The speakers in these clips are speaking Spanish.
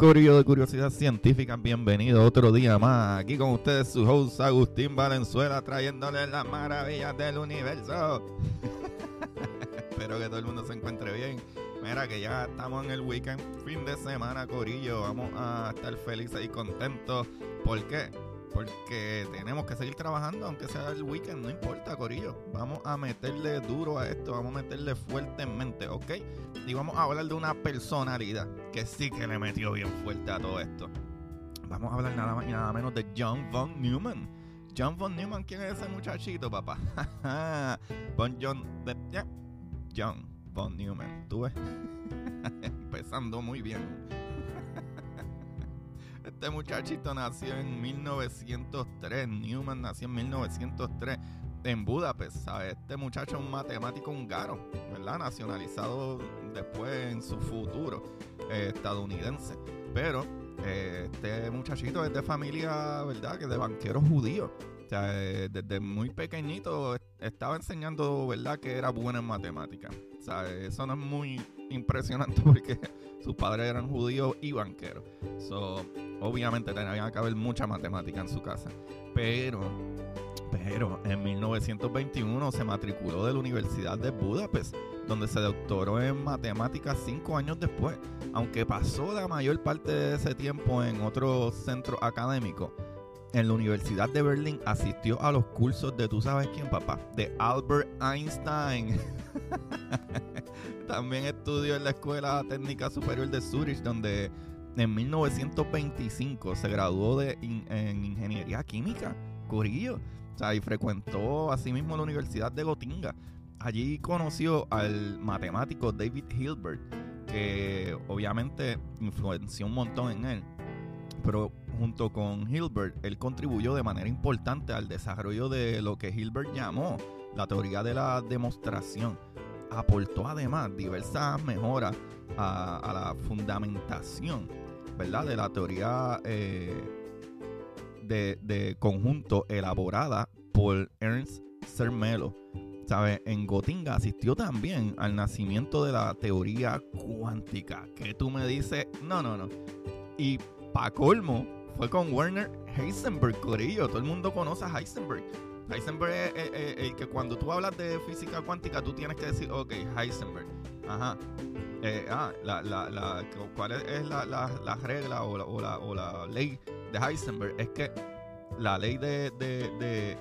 Corillo de Curiosidad Científica, bienvenido otro día más. Aquí con ustedes su host Agustín Valenzuela trayéndoles las maravillas del universo. Espero que todo el mundo se encuentre bien. Mira que ya estamos en el weekend, fin de semana, Corillo. Vamos a estar felices y contentos. ¿Por qué? Porque tenemos que seguir trabajando, aunque sea el weekend, no importa, Corillo. Vamos a meterle duro a esto, vamos a meterle fuertemente, ¿ok? Y vamos a hablar de una personalidad que sí que le metió bien fuerte a todo esto. Vamos a hablar nada más y nada menos de John von Neumann. John von Neumann, ¿quién es ese muchachito, papá? von John, John von Neumann. ¿Tú ves? Empezando muy bien. Este muchachito nació en 1903. Newman nació en 1903 en Budapest. ¿sabes? Este muchacho es un matemático húngaro, ¿verdad? Nacionalizado después en su futuro eh, estadounidense. Pero eh, este muchachito es de familia, ¿verdad? Que de banqueros judíos. Sea, eh, desde muy pequeñito estaba enseñando, ¿verdad? Que era bueno en matemáticas. Eso no es muy impresionante porque sus padres eran judíos y banqueros. So, obviamente tenía que haber mucha matemática en su casa. Pero, pero en 1921 se matriculó de la Universidad de Budapest, donde se doctoró en matemáticas cinco años después. Aunque pasó la mayor parte de ese tiempo en otro centro académico, en la Universidad de Berlín asistió a los cursos de, ¿tú sabes quién, papá? De Albert Einstein. También estudió en la Escuela Técnica Superior de Zurich, donde en 1925 se graduó de en Ingeniería Química, Corillo. O sea, y frecuentó asimismo la Universidad de Gotinga. Allí conoció al matemático David Hilbert, que obviamente influenció un montón en él. Pero junto con Hilbert, él contribuyó de manera importante al desarrollo de lo que Hilbert llamó la teoría de la demostración aportó además diversas mejoras a, a la fundamentación, ¿verdad? De la teoría eh, de, de, conjunto elaborada por Ernst Zermelo. ¿Sabe? En Gotinga asistió también al nacimiento de la teoría cuántica. Que tú me dices, no, no, no. Y pa' colmo, fue con Werner Heisenberg, Corillo. Todo el mundo conoce a Heisenberg. Heisenberg es, el que cuando tú hablas de física cuántica, tú tienes que decir, ok, Heisenberg. Ajá. Eh, ah, la, la, la, ¿cuál es, la, la, regla o la, o, o la ley de Heisenberg? Es que la ley de, de, de,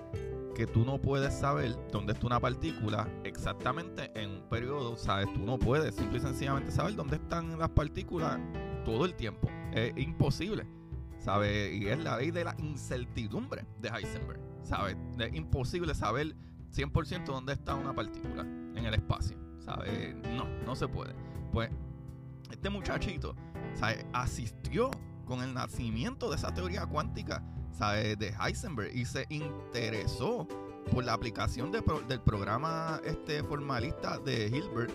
que tú no puedes saber dónde está una partícula exactamente en un periodo, ¿sabes? Tú no puedes simple y sencillamente saber dónde están las partículas todo el tiempo. Es imposible, ¿sabes? Y es la ley de la incertidumbre de Heisenberg. ¿sabes? Es imposible saber 100% dónde está una partícula en el espacio, ¿sabes? No, no se puede. Pues este muchachito, ¿sabes? Asistió con el nacimiento de esa teoría cuántica, ¿sabes? De Heisenberg y se interesó por la aplicación de, del programa este formalista de Hilbert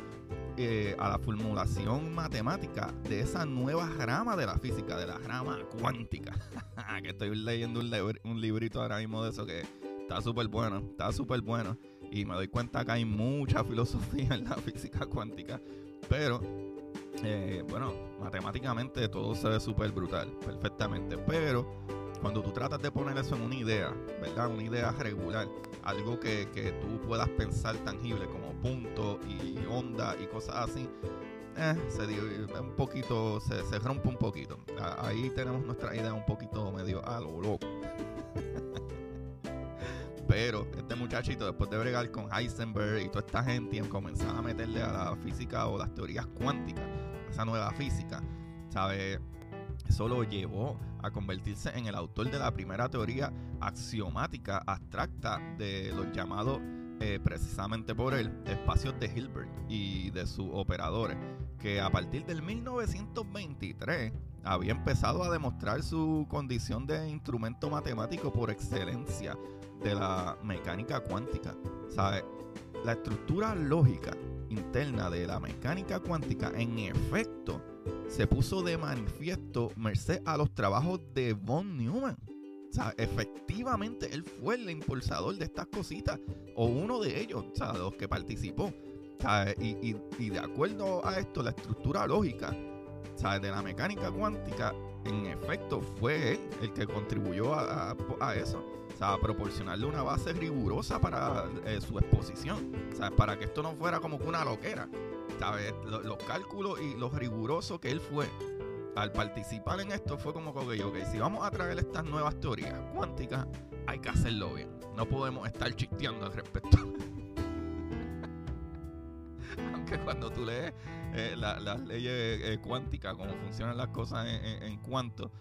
eh, a la formulación matemática de esa nueva rama de la física, de la rama cuántica. que estoy leyendo un, librito ahora mismo de eso que está súper bueno, está súper bueno. Y me doy cuenta que hay mucha filosofía en la física cuántica. Pero, eh, bueno, matemáticamente todo se ve súper brutal, perfectamente. Pero cuando tú tratas de poner eso en una idea, ¿verdad? Una idea regular, algo que, que tú puedas pensar tangible como punto y onda y cosas así, eh, se un poquito, se, se, rompe un poquito. Ahí tenemos nuestra idea un poquito medio a lo loco. Pero este muchachito, después de bregar con Heisenberg y toda esta gente, y comenzar a meterle a la física o las teorías cuánticas, esa nueva física, ¿sabes? Eso lo llevó a convertirse en el autor de la primera teoría axiomática abstracta de los llamados, eh, precisamente por él, espacios de Hilbert y de sus operadores, que a partir del 1923 había empezado a demostrar su condición de instrumento matemático por excelencia de la mecánica cuántica. ¿Sabe? La estructura lógica interna de la mecánica cuántica en efecto se puso de manifiesto merced a los trabajos de von Neumann. O sea, efectivamente él fue el impulsador de estas cositas, o uno de ellos, o sea, los que participó. y, y, de acuerdo a esto, la estructura lógica ¿sabes? de la mecánica cuántica, en efecto, fue él el que contribuyó a, eso. O sea, a proporcionarle una base rigurosa para eh, su exposición. ¿sabes? Para que esto no fuera como que una loquera. ¿Sabes? Los, cálculos y lo riguroso que él fue al participar en esto fue como que, ok, si vamos a traer estas nuevas teorías cuánticas, hay que hacerlo bien. No podemos estar chisteando al respecto. Aunque cuando tú lees eh, las leyes eh, cuánticas, cómo funcionan las cosas en, en, cuanto,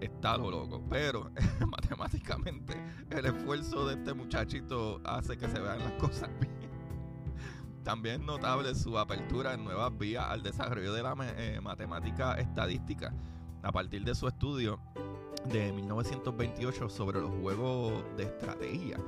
está lo loco. Pero matemáticamente el esfuerzo de este muchachito hace que se vean las cosas bien. También notable su apertura en nuevas vías al desarrollo de la eh, matemática estadística a partir de su estudio de 1928 sobre los juegos de estrategia.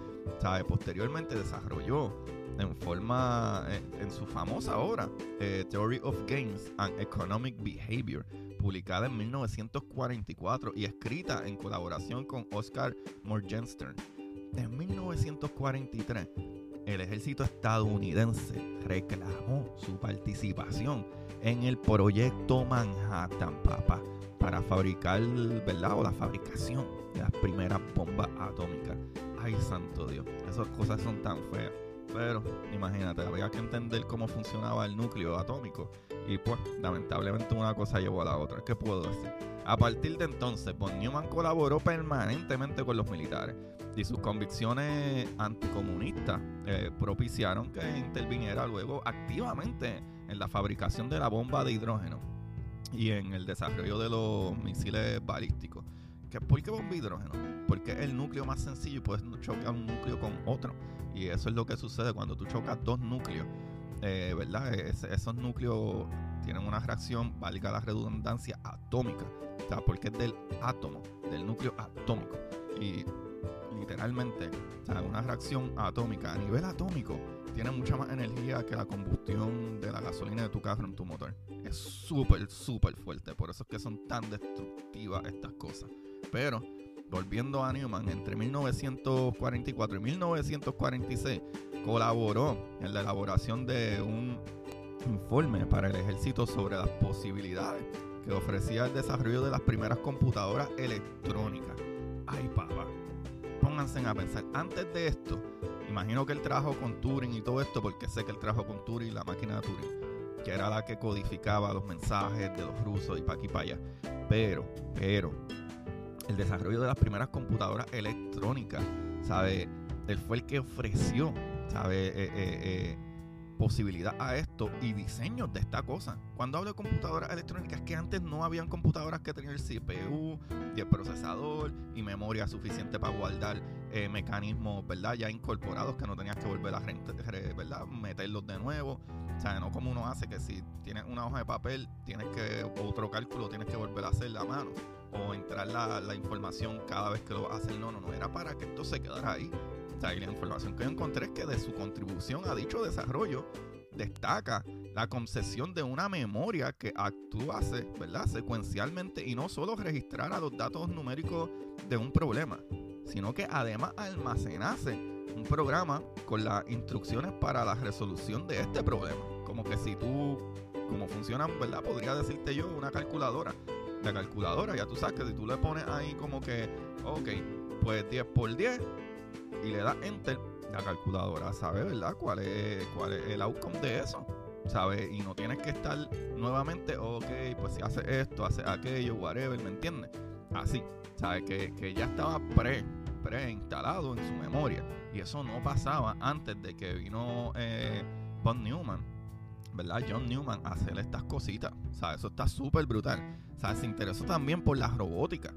¿Sabe? Posteriormente desarrolló en forma, en, su famosa obra, eh, Theory of Games and Economic Behavior, publicada en 1944 y escrita en colaboración con Oscar Morgenstern. En 1943 el ejército estadounidense reclamó su participación en el proyecto Manhattan, papá, para fabricar, ¿verdad? O la fabricación de las primeras bombas atómicas. Ay, santo Dios, esas cosas son tan feas. Pero imagínate, había que entender cómo funcionaba el núcleo atómico. Y pues, lamentablemente una cosa llevó a la otra. ¿Qué puedo decir? A partir de entonces, von Neumann colaboró permanentemente con los militares y sus convicciones anticomunistas eh, propiciaron que interviniera luego activamente en la fabricación de la bomba de hidrógeno y en el desarrollo de los misiles balísticos. ¿Por qué bomba de hidrógeno? Porque es el núcleo más sencillo y puedes chocar un núcleo con otro. Y eso es lo que sucede cuando tú chocas dos núcleos. Eh, ¿Verdad? esos núcleos tienen una reacción, valga la redundancia, atómica. O sea, porque es del átomo, del núcleo atómico. Y literalmente, o sea, una reacción atómica a nivel atómico tiene mucha más energía que la combustión de la gasolina de tu carro en tu motor. Es súper, súper fuerte. Por eso es que son tan destructivas estas cosas. Pero, volviendo a Newman, entre 1944 y 1946 colaboró en la elaboración de un informe para el ejército sobre las posibilidades que ofrecía el desarrollo de las primeras computadoras electrónicas. Papá. A pensar, antes de esto, imagino que él trabajó con Turing y todo esto, porque sé que él trabajó con Turing, la máquina de Turing, que era la que codificaba los mensajes de los rusos y pa' aquí para allá. Pero, pero, el desarrollo de las primeras computadoras electrónicas, ¿sabe? Él fue el que ofreció, ¿sabe? Eh, eh, eh, posibilidad a esto y diseños de esta cosa. Cuando hablo de computadoras electrónicas, es que antes no habían computadoras que tenían el CPU y el procesador y memoria suficiente para guardar eh, mecanismos, ¿verdad? Ya incorporados que no tenías que volver a ¿verdad? meterlos de nuevo. O sea, no como uno hace que si tienes una hoja de papel, tienes que, otro cálculo tienes que volver a hacer la mano o entrar la, la información cada vez que lo hacer. No, no, no, era para que esto se quedara ahí y la información que encontré es que de su contribución a dicho desarrollo destaca la concesión de una memoria que actuase ¿verdad? secuencialmente y no solo registrara los datos numéricos de un problema, sino que además almacenase un programa con las instrucciones para la resolución de este problema. Como que si tú, como funciona, ¿verdad? Podría decirte yo una calculadora. La calculadora, ya tú sabes que si tú le pones ahí como que, ok, pues 10 por 10 y le das enter, la calculadora sabe, ¿verdad? ¿Cuál es, cuál es el outcome de eso? ¿Sabes? Y no tienes que estar nuevamente, ok, pues si hace esto, hace aquello, whatever, ¿me entiendes? Así, ¿sabes? Que, que ya estaba pre, preinstalado en su memoria. Y eso no pasaba antes de que vino eh, Von Newman, ¿verdad? John Newman, a hacer estas cositas. O sea, eso está súper brutal. O sea, se interesó también por la robótica.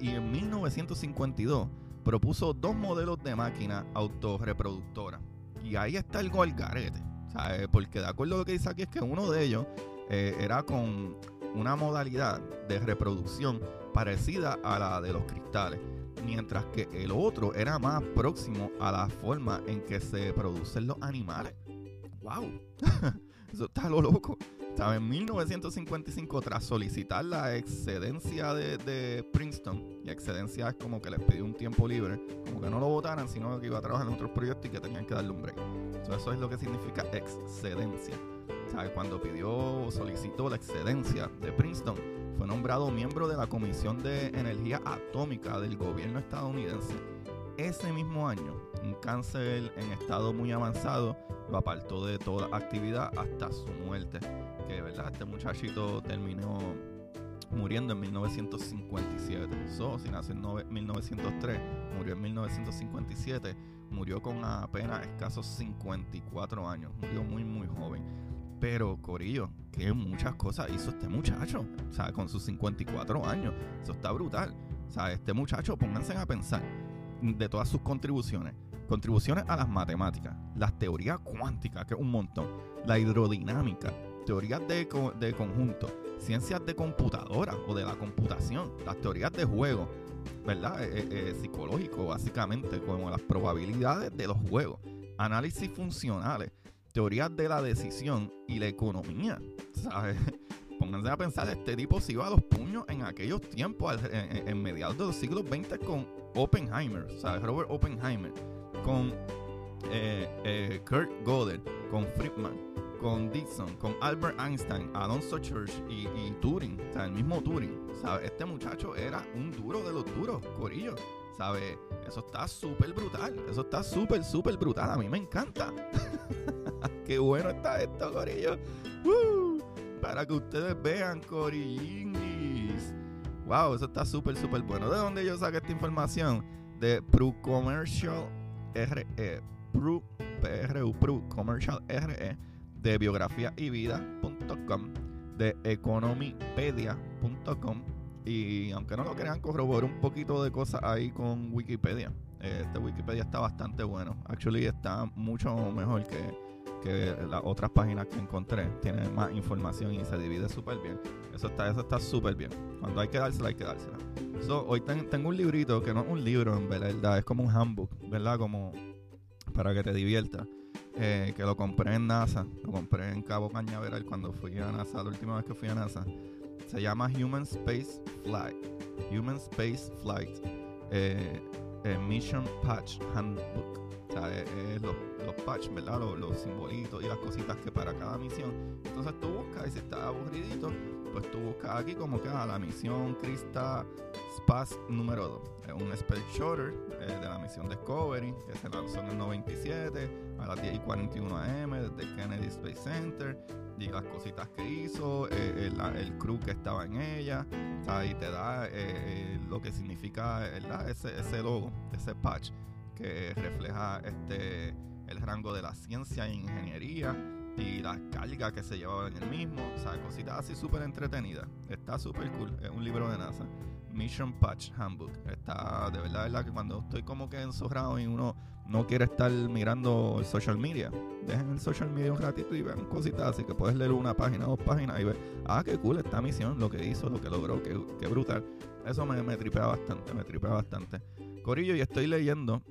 Y en 1952 propuso dos modelos de máquina autorreproductora. Y ahí está el gol garete. Porque de acuerdo a lo que dice aquí es que uno de ellos eh, era con una modalidad de reproducción parecida a la de los cristales, mientras que el otro era más próximo a la forma en que se producen los animales. ¡Wow! Eso está lo loco. En 1955, tras solicitar la excedencia de, Princeton, y excedencia es como que les pidió un tiempo libre, como que no lo votaran, sino que iba a trabajar en otros proyectos y que tenían que darle un break. eso es lo que significa excedencia. Cuando pidió, solicitó la excedencia de Princeton, fue nombrado miembro de la Comisión de Energía Atómica del gobierno estadounidense. Ese mismo año, un cáncer en estado muy avanzado lo apartó de toda actividad hasta su muerte. Que verdad, este muchachito terminó muriendo en 1957. So, si nació en 1903, murió en 1957, murió con apenas escasos 54 años, murió muy muy joven. Pero, Corillo, que muchas cosas hizo este muchacho, o sea, con sus 54 años. Eso está brutal. O sea, este muchacho, pónganse a pensar de todas sus contribuciones. Contribuciones a las matemáticas, las teorías cuánticas, que es un montón, la hidrodinámica, teorías de, de conjunto, ciencias de computadora o de la computación, las teorías de juego, ¿verdad? Eh, eh, eh, psicológico, básicamente, como las probabilidades de los juegos, análisis funcionales, teorías de la decisión y la economía, ¿sabes? Pónganse a pensar, este tipo se iba a los puños en aquellos tiempos, en, mediados de los siglos XX con Oppenheimer, ¿sabes? Robert Oppenheimer, con eh, Kurt Gödel, con Friedman, con Dixon, con Albert Einstein, Alonso Church y, Turing, o sea, el mismo Turing, ¿sabes? Este muchacho era un duro de los duros, Corillo, ¿sabes? Eso está súper brutal, eso está súper, súper brutal, a mí me encanta. qué bueno está esto, Corillo. Para que ustedes vean, Corillingis. Wow, eso está súper, súper bueno. ¿De dónde yo saqué esta información? De Pro Commercial RE. Pro, PRU, Pro Commercial RE. De biografía y vida.com. De economipedia.com. Y aunque no lo crean, corroboré un poquito de cosas ahí con Wikipedia. Este Wikipedia está bastante bueno. Actually, está mucho mejor que que las otras páginas que encontré tienen más información y se divide súper bien. Eso está eso está súper bien. Cuando hay que dársela, hay que dársela. hoy tengo un librito que no es un libro, en verdad, es como un handbook, ¿verdad? Como para que te diviertas. Eh, que lo compré en NASA, lo compré en Cabo Cañaveral cuando fui a NASA, la última vez que fui a NASA. Se llama Human Space Flight. Human Space Flight. Eh, eh, Mission Patch Handbook. O sea, es, los, los patch, ¿verdad? Los, simbolitos y las cositas que para cada misión. Entonces tú buscas y si estás aburridito, pues tú buscas aquí como que a ah, la misión Krista Spaz número 2. Es un spell shorter eh, de la misión Discovery que se lanzó en el 97 a las 10 y 41 am desde Kennedy Space Center y las cositas que hizo, eh, el, crew que estaba en ella, ahí te da eh, lo que significa Ese, ese logo, ese patch que refleja este el rango de la ciencia e ingeniería y la carga que se llevaba en el mismo. O sea, cositas así súper entretenidas. Está súper cool. Es un libro de NASA. Mission Patch Handbook. Está de verdad, verdad que cuando estoy como que enzorrado y uno no quiere estar mirando el social media, dejen el social media un ratito y vean cositas así que puedes leer una página, dos páginas y ver, ah, qué cool esta misión, lo que hizo, lo que logró, qué, qué brutal. Eso me, me tripea bastante, me tripea bastante. Corillo, y estoy leyendo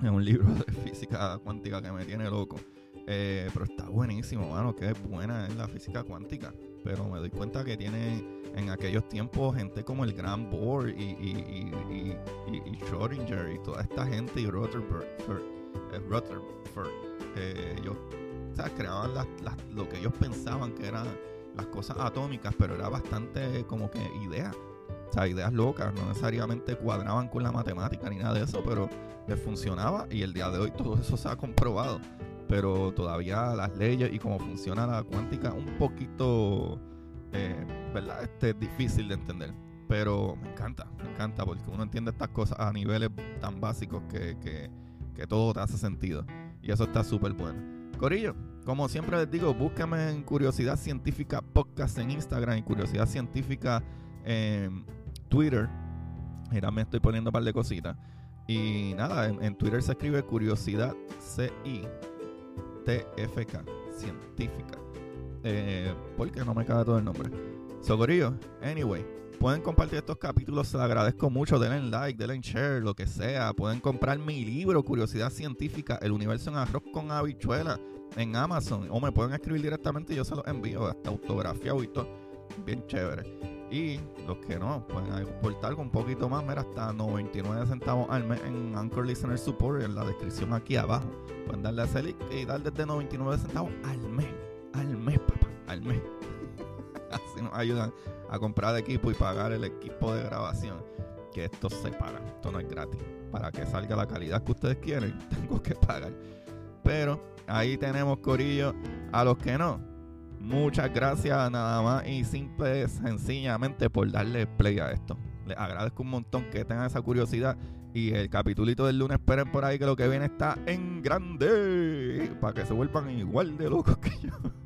es un libro de física cuántica que me tiene loco. Eh, pero está buenísimo, mano. Qué buena es la física cuántica. Pero me doy cuenta que tiene en aquellos tiempos gente como el Gran Bohr y, y, y, y, Schrödinger y toda esta gente y Rutherford. Eh, Rutherford eh, ellos creaban las, lo que ellos pensaban que eran las cosas atómicas, pero era bastante como que idea o sea, ideas locas, no necesariamente cuadraban con la matemática ni nada de eso, pero les funcionaba y el día de hoy todo eso se ha comprobado. Pero todavía las leyes y cómo funciona la cuántica un poquito, eh, ¿verdad? Este, difícil de entender. Pero me encanta, me encanta porque uno entiende estas cosas a niveles tan básicos que, que, que todo te hace sentido. Y eso está súper bueno. Corillo, como siempre les digo, búscame en Curiosidad Científica Podcast en Instagram y Curiosidad Científica en Twitter. Y también estoy poniendo un par de cositas. Y nada, en, Twitter se escribe Curiosidad C-I-T-F-K, científica. Eh, porque no me cabe todo el nombre. Socorillo, anyway, pueden compartir estos capítulos, se los agradezco mucho. Denle like, denle share, lo que sea. Pueden comprar mi libro, Curiosidad Científica, El Universo en Arroz con Habichuela, en Amazon. O me pueden escribir directamente y yo se los envío, hasta autografiado y todo. Bien chévere. Y los que no, pueden aportar con un poquito más, mira, hasta 99 centavos al mes en Anchor Listener Support, en la descripción aquí abajo. Pueden darle a ese link y dar desde 99 centavos al mes. Al mes, papá, al mes. Así nos ayudan a comprar equipo y pagar el equipo de grabación. Que esto se paga, esto no es gratis. Para que salga la calidad que ustedes quieren, tengo que pagar. Pero ahí tenemos Corillo. A los que no, muchas gracias nada más y simple, sencillamente por darle play a esto. Les agradezco un montón que tengan esa curiosidad. Y el capitulito del lunes, esperen por ahí que lo que viene está en grande. Para que se vuelvan igual de locos que yo.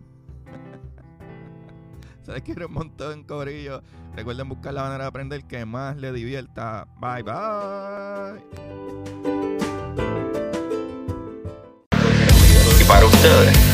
Se les quiere un montón, corillo. Recuerden buscar la manera de aprender que más les divierta. Bye, bye. Y para ustedes,